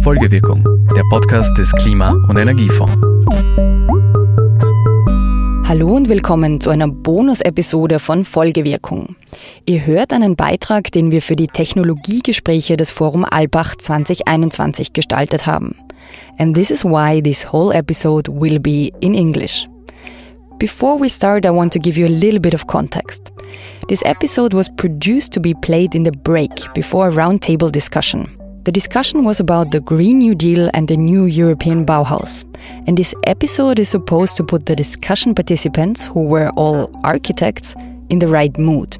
Folgewirkung, der Podcast des Klima- und Energiefonds. Hallo und willkommen zu einer Bonus-Episode von Folgewirkung. Ihr hört einen Beitrag, den wir für die Technologiegespräche des Forum Albach 2021 gestaltet haben. And this is why this whole episode will be in English. Before we start, I want to give you a little bit of context. This episode was produced to be played in the break before a roundtable discussion. The discussion was about the Green New Deal and the new European Bauhaus. And this episode is supposed to put the discussion participants, who were all architects, in the right mood,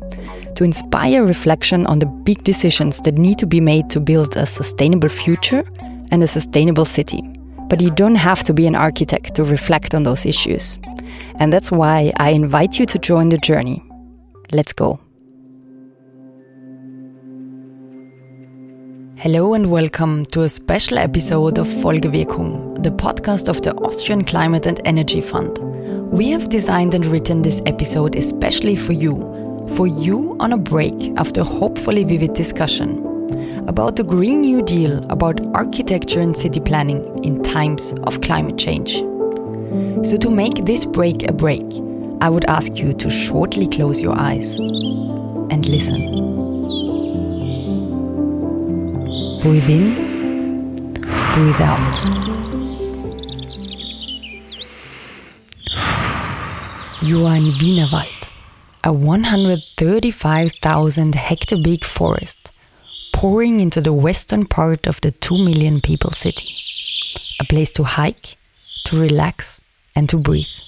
to inspire reflection on the big decisions that need to be made to build a sustainable future and a sustainable city. But you don't have to be an architect to reflect on those issues. And that's why I invite you to join the journey. Let's go. Hello and welcome to a special episode of Folgewirkung, the podcast of the Austrian Climate and Energy Fund. We have designed and written this episode especially for you, for you on a break after a hopefully vivid discussion about the Green New Deal, about architecture and city planning in times of climate change. So, to make this break a break, I would ask you to shortly close your eyes and listen. Breathe in, breathe out. You are in Wienerwald, a 135,000 hectare big forest pouring into the western part of the 2 million people city. A place to hike, to relax, and to breathe.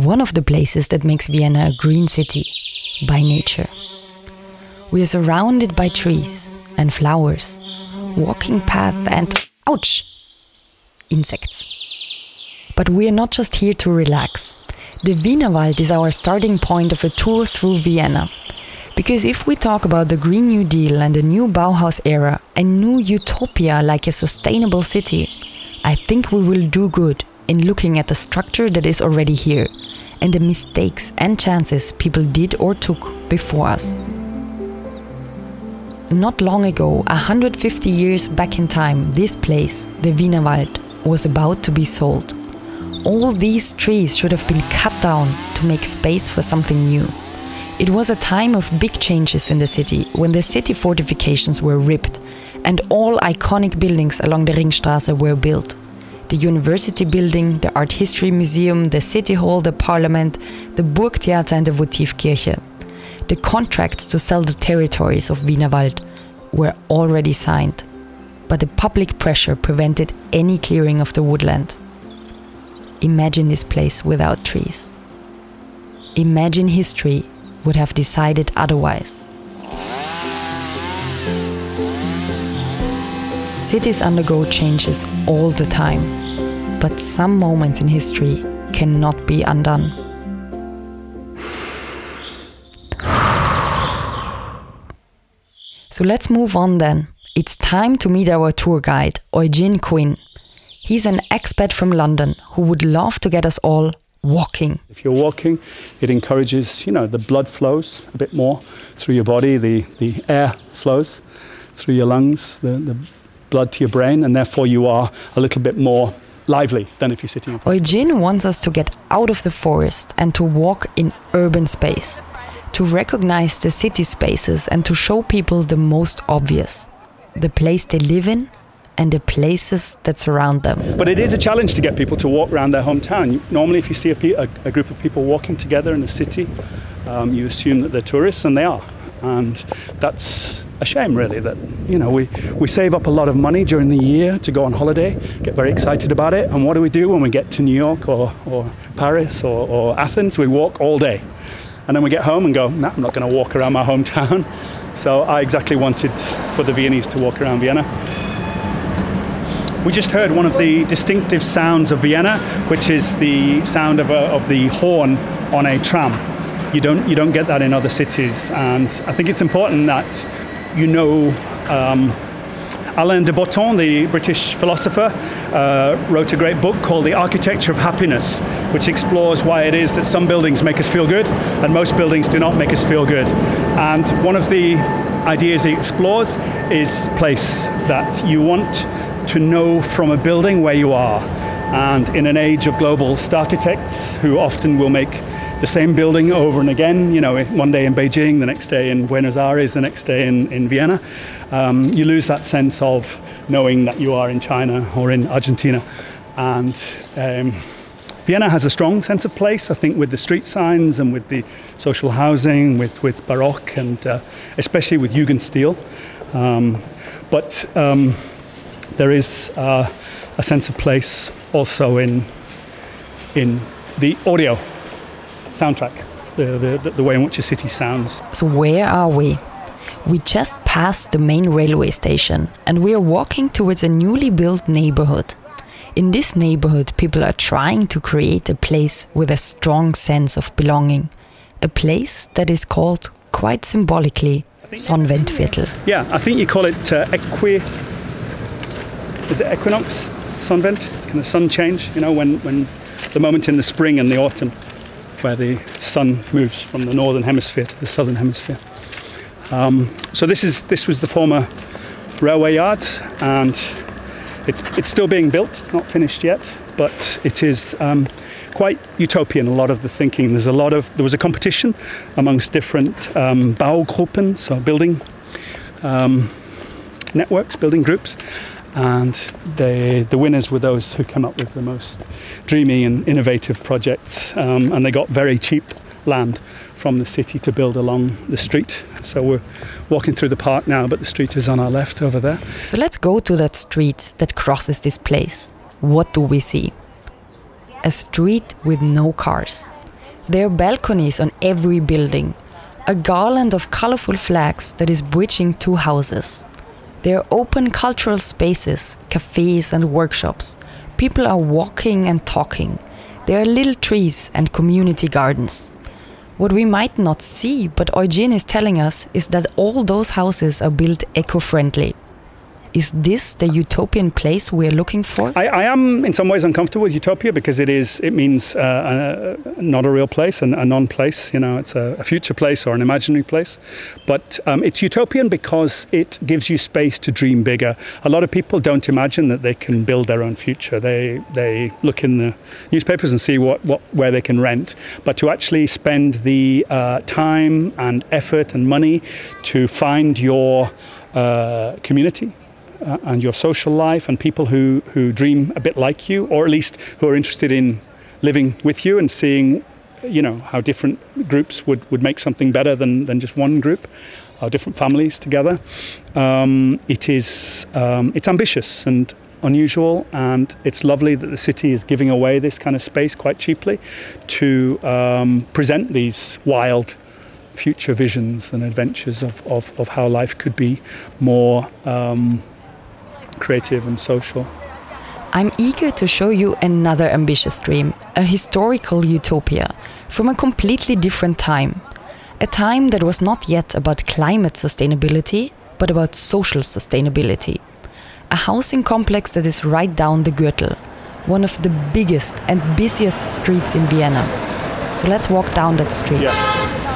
One of the places that makes Vienna a green city by nature. We are surrounded by trees and flowers, walking path and ouch, insects. But we are not just here to relax. The Wienerwald is our starting point of a tour through Vienna. Because if we talk about the Green New Deal and the new Bauhaus era, a new utopia like a sustainable city, I think we will do good in looking at the structure that is already here and the mistakes and chances people did or took before us. Not long ago, 150 years back in time, this place, the Wienerwald, was about to be sold. All these trees should have been cut down to make space for something new. It was a time of big changes in the city when the city fortifications were ripped and all iconic buildings along the Ringstraße were built. The university building, the art history museum, the city hall, the parliament, the Burgtheater and the Votivkirche. The contracts to sell the territories of Wienerwald were already signed, but the public pressure prevented any clearing of the woodland. Imagine this place without trees. Imagine history would have decided otherwise. Cities undergo changes all the time, but some moments in history cannot be undone. So let's move on then. It's time to meet our tour guide, Eugene Quinn. He's an expat from London who would love to get us all walking. If you're walking, it encourages, you know, the blood flows a bit more through your body, the, the air flows through your lungs, the, the blood to your brain, and therefore you are a little bit more lively than if you're sitting in. Eugene wants us to get out of the forest and to walk in urban space, to recognize the city spaces and to show people the most obvious the place they live in and the places that surround them. But it is a challenge to get people to walk around their hometown. Normally, if you see a, pe- a, a group of people walking together in a city, um, you assume that they're tourists, and they are. And that's a shame, really, that, you know, we, we save up a lot of money during the year to go on holiday, get very excited about it, and what do we do when we get to New York or, or Paris or, or Athens? We walk all day. And then we get home and go, no, I'm not going to walk around my hometown. So I exactly wanted for the Viennese to walk around Vienna. We just heard one of the distinctive sounds of Vienna, which is the sound of, a, of the horn on a tram. You don't, you don't get that in other cities, and I think it's important that you know um, Alain de Botton, the British philosopher, uh, wrote a great book called The Architecture of Happiness, which explores why it is that some buildings make us feel good and most buildings do not make us feel good. And one of the ideas he explores is place that you want to know from a building where you are. And in an age of global architects who often will make the same building over and again, you know, one day in Beijing, the next day in Buenos Aires, the next day in, in Vienna, um, you lose that sense of knowing that you are in China or in Argentina. And um, Vienna has a strong sense of place, I think, with the street signs and with the social housing, with, with Baroque and uh, especially with Jugendstil. Um, but um, there is uh, a sense of place also in, in the audio soundtrack, the, the, the way in which a city sounds. So, where are we? We just passed the main railway station and we are walking towards a newly built neighborhood. In this neighborhood, people are trying to create a place with a strong sense of belonging. A place that is called, quite symbolically, Sonnenwendviertel. Yeah, I think you call it uh, equi. Is it equinox? Sonnenwend? It's kind of sun change, you know, when, when the moment in the spring and the autumn where the sun moves from the northern hemisphere to the southern hemisphere. Um, so this is this was the former railway yard, and it's it's still being built. It's not finished yet, but it is um, quite utopian. A lot of the thinking. There's a lot of there was a competition amongst different um, Baugruppen, so building um, networks, building groups, and the the winners were those who came up with the most dreamy and innovative projects, um, and they got very cheap land from the city to build along the street. So we're walking through the park now, but the street is on our left over there. So let's go to that street that crosses this place. What do we see? A street with no cars. There are balconies on every building, a garland of colorful flags that is bridging two houses. There are open cultural spaces, cafes, and workshops. People are walking and talking. There are little trees and community gardens. What we might not see, but Eugene is telling us, is that all those houses are built eco friendly. Is this the utopian place we're looking for? I, I, am in some ways uncomfortable with utopia because it is it means uh, a, not a real place and a non-place. You know, it's a, a, future place or an imaginary place. But um, it's utopian because it gives you space to dream bigger. A lot of people don't imagine that they can build their own future. They they look in the newspapers and see what, what where they can rent. But to actually spend the uh, time and effort and money to find your uh, community uh, and your social life and people who, who dream a bit like you, or at least who are interested in living with you and seeing, you know, how different groups would, would make something better than, than just one group, how different families together. Um, it is um, it's ambitious and unusual, and it's lovely that the city is giving away this kind of space quite cheaply to um, present these wild future visions and adventures of, of, of how life could be more um, creative and social. I'm eager to show you another ambitious dream, a historical utopia from a completely different time. A time that was not yet about climate sustainability, but about social sustainability. A housing complex that is right down the Gürtel, one of the biggest and busiest streets in Vienna. So let's walk down that street. Yeah,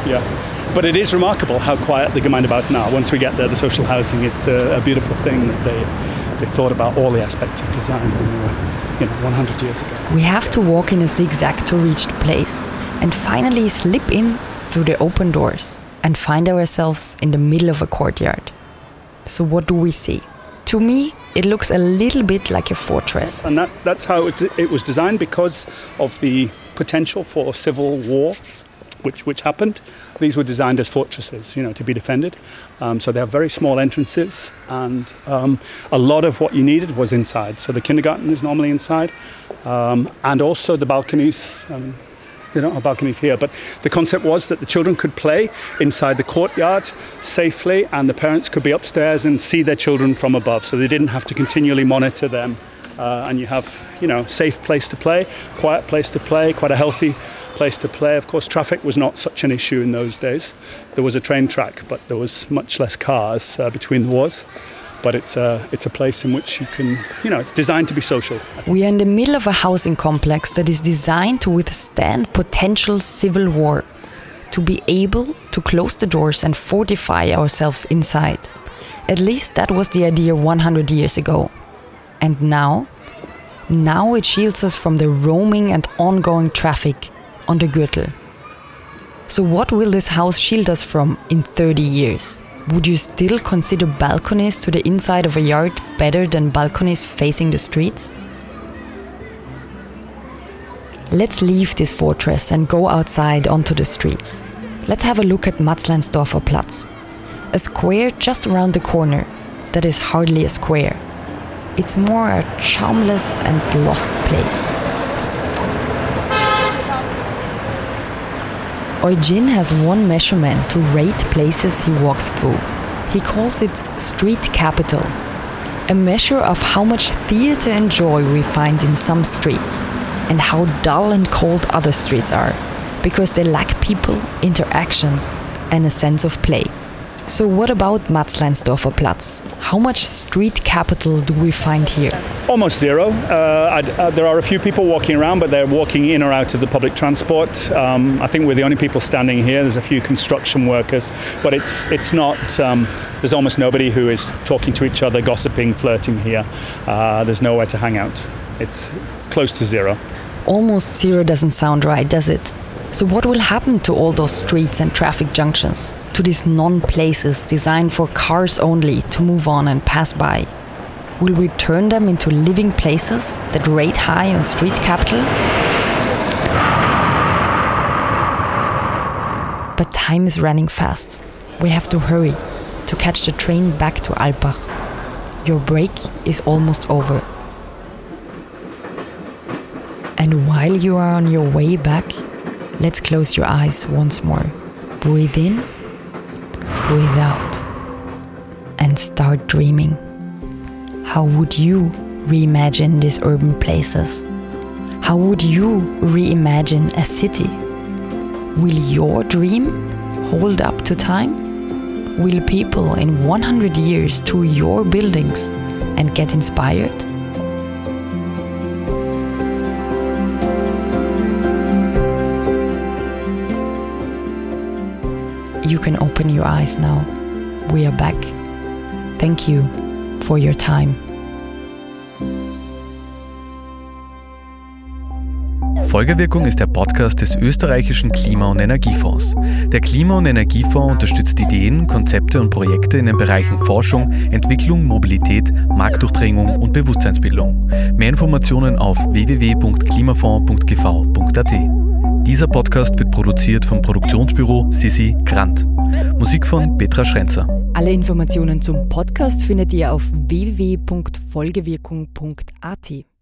yeah. But it is remarkable how quiet the Gemeindebauten are. Once we get there, the social housing, it's a, a beautiful thing that they they thought about all the aspects of design when they were, you know, 100 years ago. We have to walk in a zigzag to reach the place and finally slip in through the open doors and find ourselves in the middle of a courtyard. So, what do we see? To me, it looks a little bit like a fortress. And that, that's how it, it was designed because of the potential for civil war which, which happened. These were designed as fortresses, you know, to be defended. Um, so they have very small entrances, and um, a lot of what you needed was inside. So the kindergarten is normally inside, um, and also the balconies. Um, they don't have balconies here, but the concept was that the children could play inside the courtyard safely, and the parents could be upstairs and see their children from above, so they didn't have to continually monitor them. Uh, and you have, you know, safe place to play, quiet place to play, quite a healthy place to play. Of course, traffic was not such an issue in those days. There was a train track, but there was much less cars uh, between the wars. But it's a, it's a place in which you can, you know, it's designed to be social. We are in the middle of a housing complex that is designed to withstand potential civil war. to be able to close the doors and fortify ourselves inside. At least that was the idea 100 years ago. And now? Now it shields us from the roaming and ongoing traffic on the Gürtel. So, what will this house shield us from in 30 years? Would you still consider balconies to the inside of a yard better than balconies facing the streets? Let's leave this fortress and go outside onto the streets. Let's have a look at Matzleinsdorfer Platz, a square just around the corner that is hardly a square. It's more a charmless and lost place. Eugene has one measurement to rate places he walks through. He calls it street capital, a measure of how much theater and joy we find in some streets and how dull and cold other streets are, because they lack people, interactions, and a sense of play. So, what about Matzleinsdorfer Platz? How much street capital do we find here? Almost zero. Uh, uh, there are a few people walking around, but they're walking in or out of the public transport. Um, I think we're the only people standing here. There's a few construction workers, but it's it's not. Um, there's almost nobody who is talking to each other, gossiping, flirting here. Uh, there's nowhere to hang out. It's close to zero. Almost zero doesn't sound right, does it? So, what will happen to all those streets and traffic junctions? To these non places designed for cars only to move on and pass by? Will we turn them into living places that rate high on street capital? But time is running fast. We have to hurry to catch the train back to Alpbach. Your break is almost over. And while you are on your way back, let's close your eyes once more. Breathe in, breathe out, and start dreaming. How would you reimagine these urban places? How would you reimagine a city? Will your dream hold up to time? Will people in 100 years tour your buildings and get inspired? You can open your eyes now. We are back. Thank you for your time. Folgewirkung ist der Podcast des österreichischen Klima- und Energiefonds. Der Klima- und Energiefonds unterstützt Ideen, Konzepte und Projekte in den Bereichen Forschung, Entwicklung, Mobilität, Marktdurchdringung und Bewusstseinsbildung. Mehr Informationen auf www.klimafonds.gv.at. Dieser Podcast wird produziert vom Produktionsbüro Sissi Grant. Musik von Petra Schrenzer. Alle Informationen zum Podcast findet ihr auf www.folgewirkung.at.